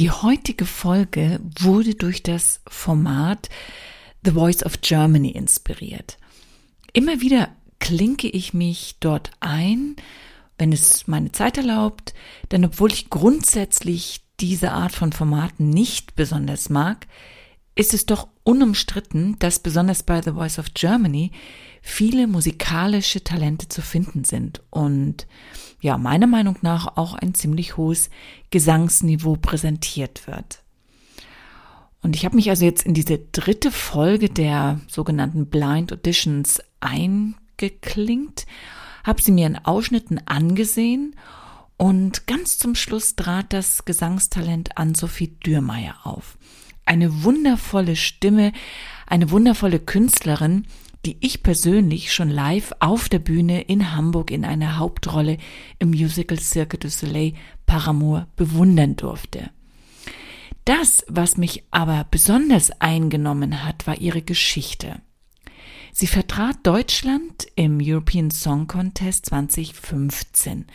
Die heutige Folge wurde durch das Format The Voice of Germany inspiriert. Immer wieder klinke ich mich dort ein, wenn es meine Zeit erlaubt, denn obwohl ich grundsätzlich diese Art von Formaten nicht besonders mag, ist es doch unumstritten, dass besonders bei The Voice of Germany viele musikalische Talente zu finden sind und ja, meiner Meinung nach auch ein ziemlich hohes Gesangsniveau präsentiert wird. Und ich habe mich also jetzt in diese dritte Folge der sogenannten Blind Auditions eingeklinkt, habe sie mir in Ausschnitten angesehen und ganz zum Schluss trat das Gesangstalent an Sophie Dürrmeier auf. Eine wundervolle Stimme, eine wundervolle Künstlerin, die ich persönlich schon live auf der Bühne in Hamburg in einer Hauptrolle im Musical Cirque du Soleil Paramour bewundern durfte. Das, was mich aber besonders eingenommen hat, war ihre Geschichte. Sie vertrat Deutschland im European Song Contest 2015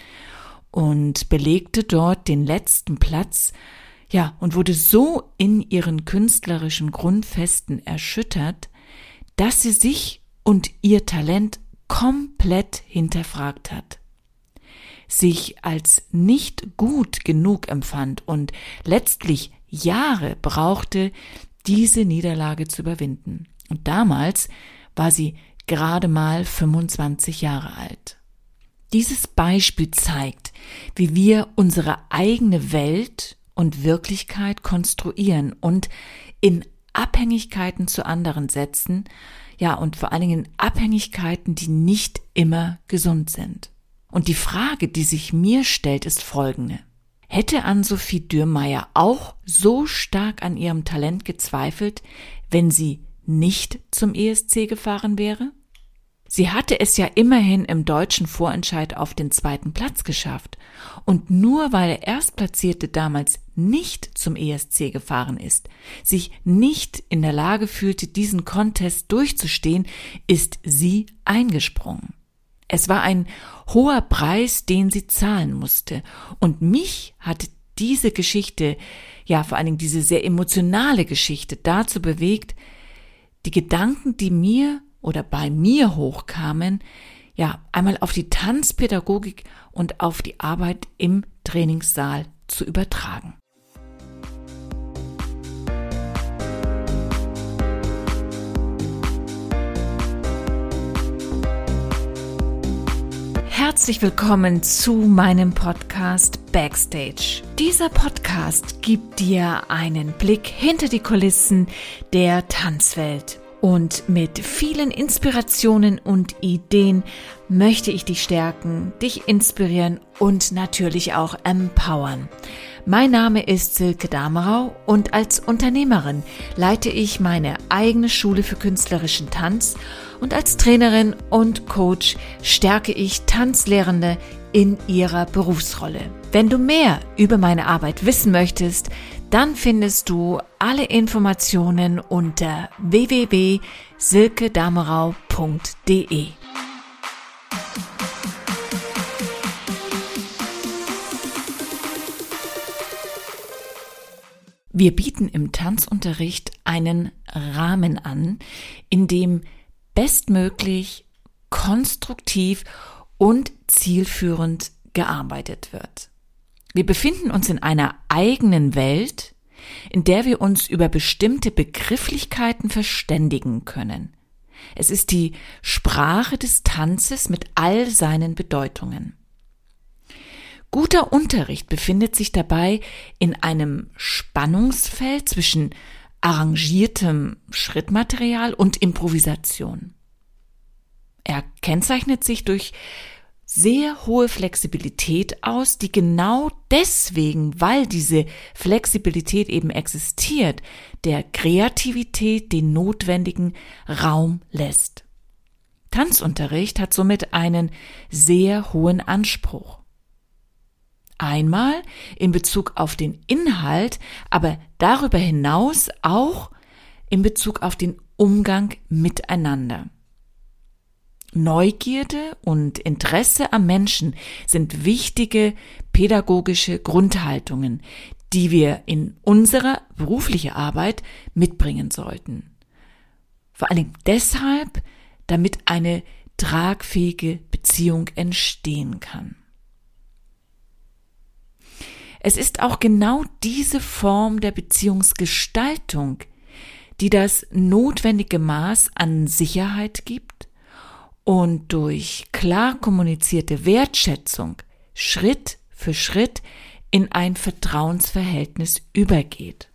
und belegte dort den letzten Platz, ja, und wurde so in ihren künstlerischen Grundfesten erschüttert, dass sie sich und ihr Talent komplett hinterfragt hat, sich als nicht gut genug empfand und letztlich Jahre brauchte, diese Niederlage zu überwinden. Und damals war sie gerade mal 25 Jahre alt. Dieses Beispiel zeigt, wie wir unsere eigene Welt und Wirklichkeit konstruieren und in Abhängigkeiten zu anderen setzen, ja, und vor allen Dingen Abhängigkeiten, die nicht immer gesund sind. Und die Frage, die sich mir stellt, ist folgende. Hätte Ann-Sophie Dürrmeier auch so stark an ihrem Talent gezweifelt, wenn sie nicht zum ESC gefahren wäre? Sie hatte es ja immerhin im deutschen Vorentscheid auf den zweiten Platz geschafft. Und nur weil der Erstplatzierte damals nicht zum ESC gefahren ist, sich nicht in der Lage fühlte, diesen Contest durchzustehen, ist sie eingesprungen. Es war ein hoher Preis, den sie zahlen musste. Und mich hat diese Geschichte, ja vor allen Dingen diese sehr emotionale Geschichte dazu bewegt, die Gedanken, die mir oder bei mir hochkamen, ja, einmal auf die Tanzpädagogik und auf die Arbeit im Trainingssaal zu übertragen. Herzlich willkommen zu meinem Podcast Backstage. Dieser Podcast gibt dir einen Blick hinter die Kulissen der Tanzwelt. Und mit vielen Inspirationen und Ideen möchte ich dich stärken, dich inspirieren und natürlich auch empowern. Mein Name ist Silke Damerau und als Unternehmerin leite ich meine eigene Schule für künstlerischen Tanz und als Trainerin und Coach stärke ich Tanzlehrende in ihrer Berufsrolle. Wenn du mehr über meine Arbeit wissen möchtest, dann findest du alle Informationen unter www.silkedamerau.de. Wir bieten im Tanzunterricht einen Rahmen an, in dem bestmöglich konstruktiv und zielführend gearbeitet wird. Wir befinden uns in einer eigenen Welt, in der wir uns über bestimmte Begrifflichkeiten verständigen können. Es ist die Sprache des Tanzes mit all seinen Bedeutungen. Guter Unterricht befindet sich dabei in einem Spannungsfeld zwischen arrangiertem Schrittmaterial und Improvisation. Er kennzeichnet sich durch sehr hohe Flexibilität aus, die genau deswegen, weil diese Flexibilität eben existiert, der Kreativität den notwendigen Raum lässt. Tanzunterricht hat somit einen sehr hohen Anspruch. Einmal in Bezug auf den Inhalt, aber darüber hinaus auch in Bezug auf den Umgang miteinander. Neugierde und Interesse am Menschen sind wichtige pädagogische Grundhaltungen, die wir in unserer beruflichen Arbeit mitbringen sollten. Vor allem deshalb, damit eine tragfähige Beziehung entstehen kann. Es ist auch genau diese Form der Beziehungsgestaltung, die das notwendige Maß an Sicherheit gibt und durch klar kommunizierte Wertschätzung Schritt für Schritt in ein Vertrauensverhältnis übergeht.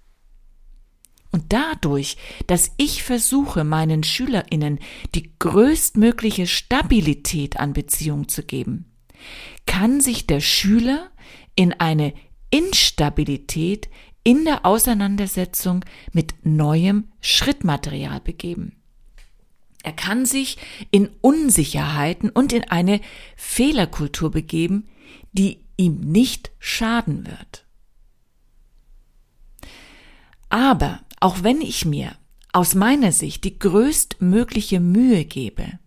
Und dadurch, dass ich versuche, meinen Schülerinnen die größtmögliche Stabilität an Beziehung zu geben, kann sich der Schüler in eine Instabilität in der Auseinandersetzung mit neuem Schrittmaterial begeben. Er kann sich in Unsicherheiten und in eine Fehlerkultur begeben, die ihm nicht schaden wird. Aber auch wenn ich mir aus meiner Sicht die größtmögliche Mühe gebe,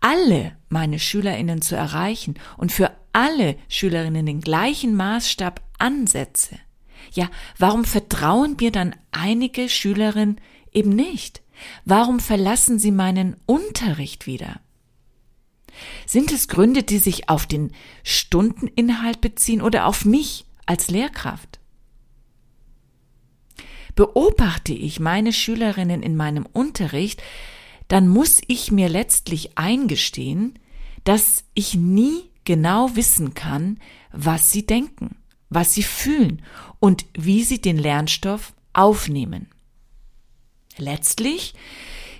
alle meine Schülerinnen zu erreichen und für alle Schülerinnen den gleichen Maßstab ansetze, ja, warum vertrauen mir dann einige Schülerinnen eben nicht? Warum verlassen sie meinen Unterricht wieder? Sind es Gründe, die sich auf den Stundeninhalt beziehen oder auf mich als Lehrkraft? Beobachte ich meine Schülerinnen in meinem Unterricht, dann muss ich mir letztlich eingestehen, dass ich nie genau wissen kann, was sie denken, was sie fühlen und wie sie den Lernstoff aufnehmen. Letztlich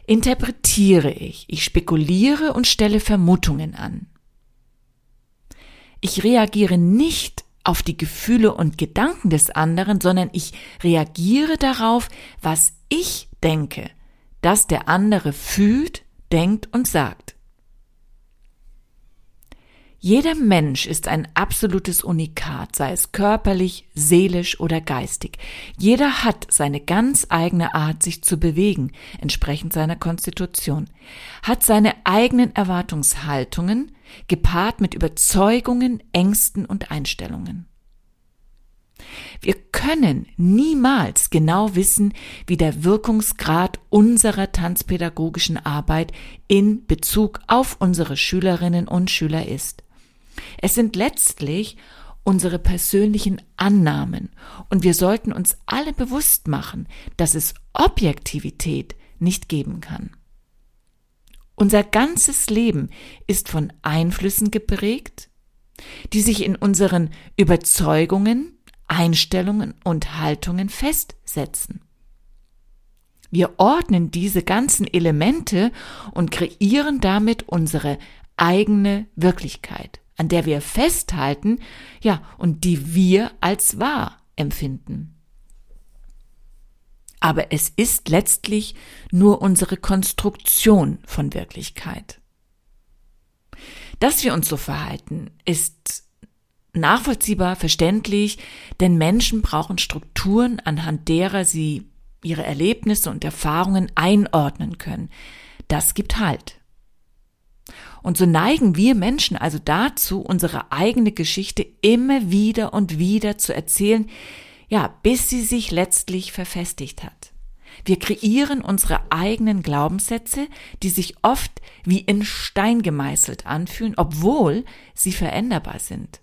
interpretiere ich, ich spekuliere und stelle Vermutungen an. Ich reagiere nicht auf die Gefühle und Gedanken des anderen, sondern ich reagiere darauf, was ich denke, dass der andere fühlt, denkt und sagt. Jeder Mensch ist ein absolutes Unikat, sei es körperlich, seelisch oder geistig. Jeder hat seine ganz eigene Art, sich zu bewegen, entsprechend seiner Konstitution, hat seine eigenen Erwartungshaltungen, gepaart mit Überzeugungen, Ängsten und Einstellungen. Wir können niemals genau wissen, wie der Wirkungsgrad unserer tanzpädagogischen Arbeit in Bezug auf unsere Schülerinnen und Schüler ist. Es sind letztlich unsere persönlichen Annahmen und wir sollten uns alle bewusst machen, dass es Objektivität nicht geben kann. Unser ganzes Leben ist von Einflüssen geprägt, die sich in unseren Überzeugungen, Einstellungen und Haltungen festsetzen. Wir ordnen diese ganzen Elemente und kreieren damit unsere eigene Wirklichkeit an der wir festhalten, ja, und die wir als wahr empfinden. Aber es ist letztlich nur unsere Konstruktion von Wirklichkeit. Dass wir uns so verhalten, ist nachvollziehbar, verständlich, denn Menschen brauchen Strukturen, anhand derer sie ihre Erlebnisse und Erfahrungen einordnen können. Das gibt Halt. Und so neigen wir Menschen also dazu, unsere eigene Geschichte immer wieder und wieder zu erzählen, ja, bis sie sich letztlich verfestigt hat. Wir kreieren unsere eigenen Glaubenssätze, die sich oft wie in Stein gemeißelt anfühlen, obwohl sie veränderbar sind.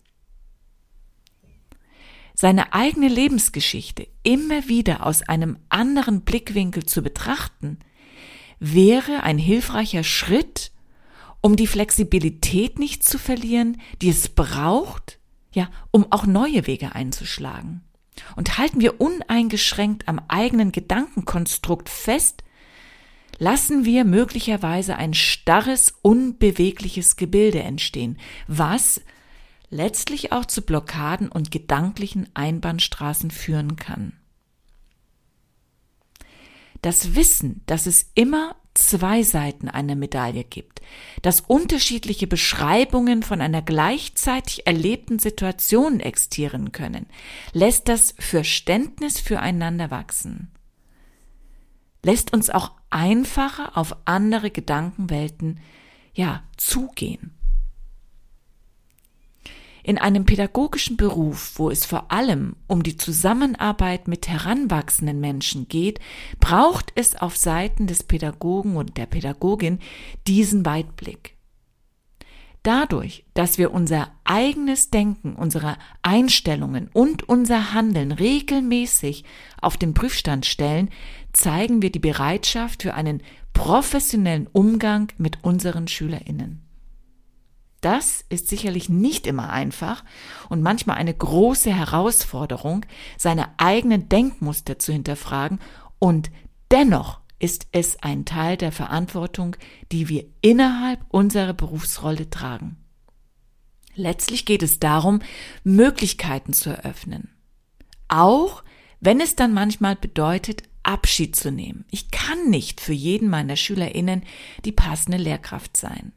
Seine eigene Lebensgeschichte immer wieder aus einem anderen Blickwinkel zu betrachten, wäre ein hilfreicher Schritt, um die Flexibilität nicht zu verlieren, die es braucht, ja, um auch neue Wege einzuschlagen. Und halten wir uneingeschränkt am eigenen Gedankenkonstrukt fest, lassen wir möglicherweise ein starres, unbewegliches Gebilde entstehen, was letztlich auch zu Blockaden und gedanklichen Einbahnstraßen führen kann. Das Wissen, dass es immer zwei Seiten einer Medaille gibt, dass unterschiedliche Beschreibungen von einer gleichzeitig erlebten Situation existieren können, lässt das Verständnis füreinander wachsen, lässt uns auch einfacher auf andere Gedankenwelten, ja, zugehen. In einem pädagogischen Beruf, wo es vor allem um die Zusammenarbeit mit heranwachsenden Menschen geht, braucht es auf Seiten des Pädagogen und der Pädagogin diesen Weitblick. Dadurch, dass wir unser eigenes Denken, unsere Einstellungen und unser Handeln regelmäßig auf den Prüfstand stellen, zeigen wir die Bereitschaft für einen professionellen Umgang mit unseren Schülerinnen. Das ist sicherlich nicht immer einfach und manchmal eine große Herausforderung, seine eigenen Denkmuster zu hinterfragen und dennoch ist es ein Teil der Verantwortung, die wir innerhalb unserer Berufsrolle tragen. Letztlich geht es darum, Möglichkeiten zu eröffnen. Auch wenn es dann manchmal bedeutet, Abschied zu nehmen. Ich kann nicht für jeden meiner Schülerinnen die passende Lehrkraft sein.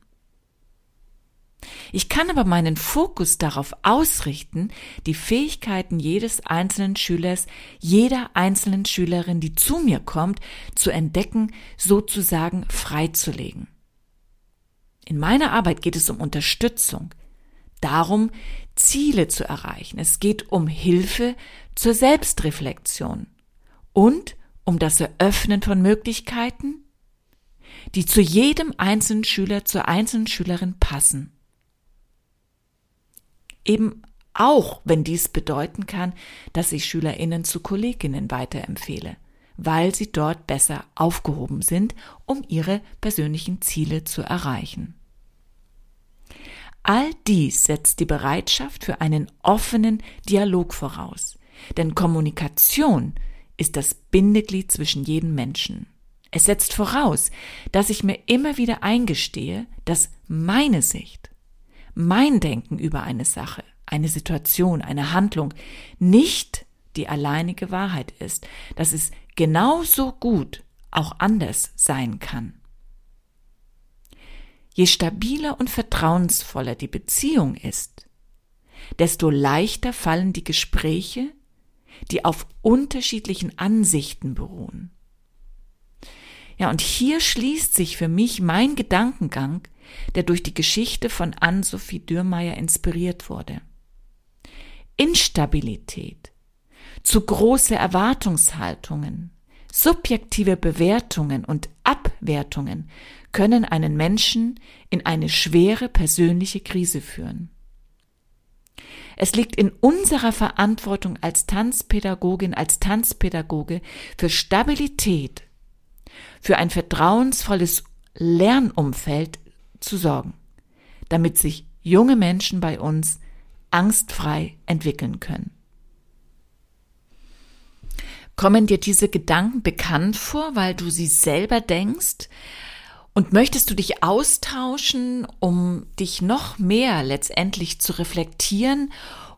Ich kann aber meinen Fokus darauf ausrichten, die Fähigkeiten jedes einzelnen Schülers, jeder einzelnen Schülerin, die zu mir kommt, zu entdecken, sozusagen freizulegen. In meiner Arbeit geht es um Unterstützung, darum, Ziele zu erreichen. Es geht um Hilfe zur Selbstreflexion und um das Eröffnen von Möglichkeiten, die zu jedem einzelnen Schüler, zur einzelnen Schülerin passen. Eben auch, wenn dies bedeuten kann, dass ich Schülerinnen zu Kolleginnen weiterempfehle, weil sie dort besser aufgehoben sind, um ihre persönlichen Ziele zu erreichen. All dies setzt die Bereitschaft für einen offenen Dialog voraus, denn Kommunikation ist das Bindeglied zwischen jedem Menschen. Es setzt voraus, dass ich mir immer wieder eingestehe, dass meine Sicht, mein Denken über eine Sache, eine Situation, eine Handlung nicht die alleinige Wahrheit ist, dass es genauso gut auch anders sein kann. Je stabiler und vertrauensvoller die Beziehung ist, desto leichter fallen die Gespräche, die auf unterschiedlichen Ansichten beruhen. Ja, und hier schließt sich für mich mein Gedankengang der durch die Geschichte von Ann-Sophie Dürrmeier inspiriert wurde. Instabilität, zu große Erwartungshaltungen, subjektive Bewertungen und Abwertungen können einen Menschen in eine schwere persönliche Krise führen. Es liegt in unserer Verantwortung als Tanzpädagogin, als Tanzpädagoge für Stabilität, für ein vertrauensvolles Lernumfeld zu sorgen, damit sich junge Menschen bei uns angstfrei entwickeln können. Kommen dir diese Gedanken bekannt vor, weil du sie selber denkst? Und möchtest du dich austauschen, um dich noch mehr letztendlich zu reflektieren,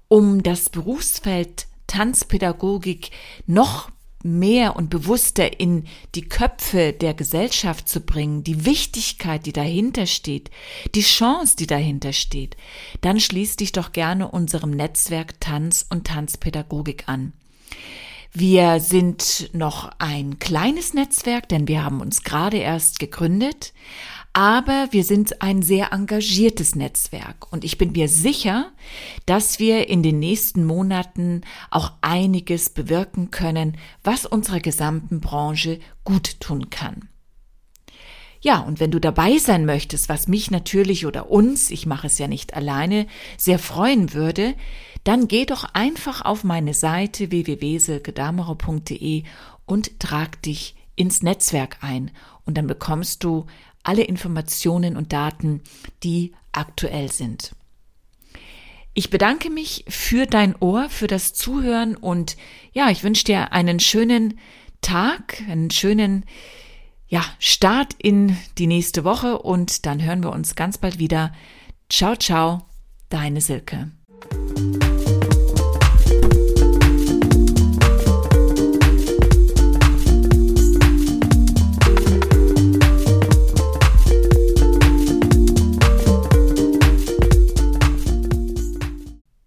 um das Berufsfeld Tanzpädagogik noch mehr und bewusster in die Köpfe der Gesellschaft zu bringen, die Wichtigkeit, die dahinter steht, die Chance, die dahinter steht, dann schließ dich doch gerne unserem Netzwerk Tanz und Tanzpädagogik an. Wir sind noch ein kleines Netzwerk, denn wir haben uns gerade erst gegründet, aber wir sind ein sehr engagiertes Netzwerk und ich bin mir sicher, dass wir in den nächsten Monaten auch einiges bewirken können, was unserer gesamten Branche gut tun kann. Ja, und wenn du dabei sein möchtest, was mich natürlich oder uns, ich mache es ja nicht alleine, sehr freuen würde, dann geh doch einfach auf meine Seite www.silkedamerer.de und trag dich ins Netzwerk ein und dann bekommst du alle Informationen und Daten, die aktuell sind. Ich bedanke mich für dein Ohr, für das Zuhören und ja, ich wünsche dir einen schönen Tag, einen schönen ja, Start in die nächste Woche und dann hören wir uns ganz bald wieder. Ciao, ciao, deine Silke.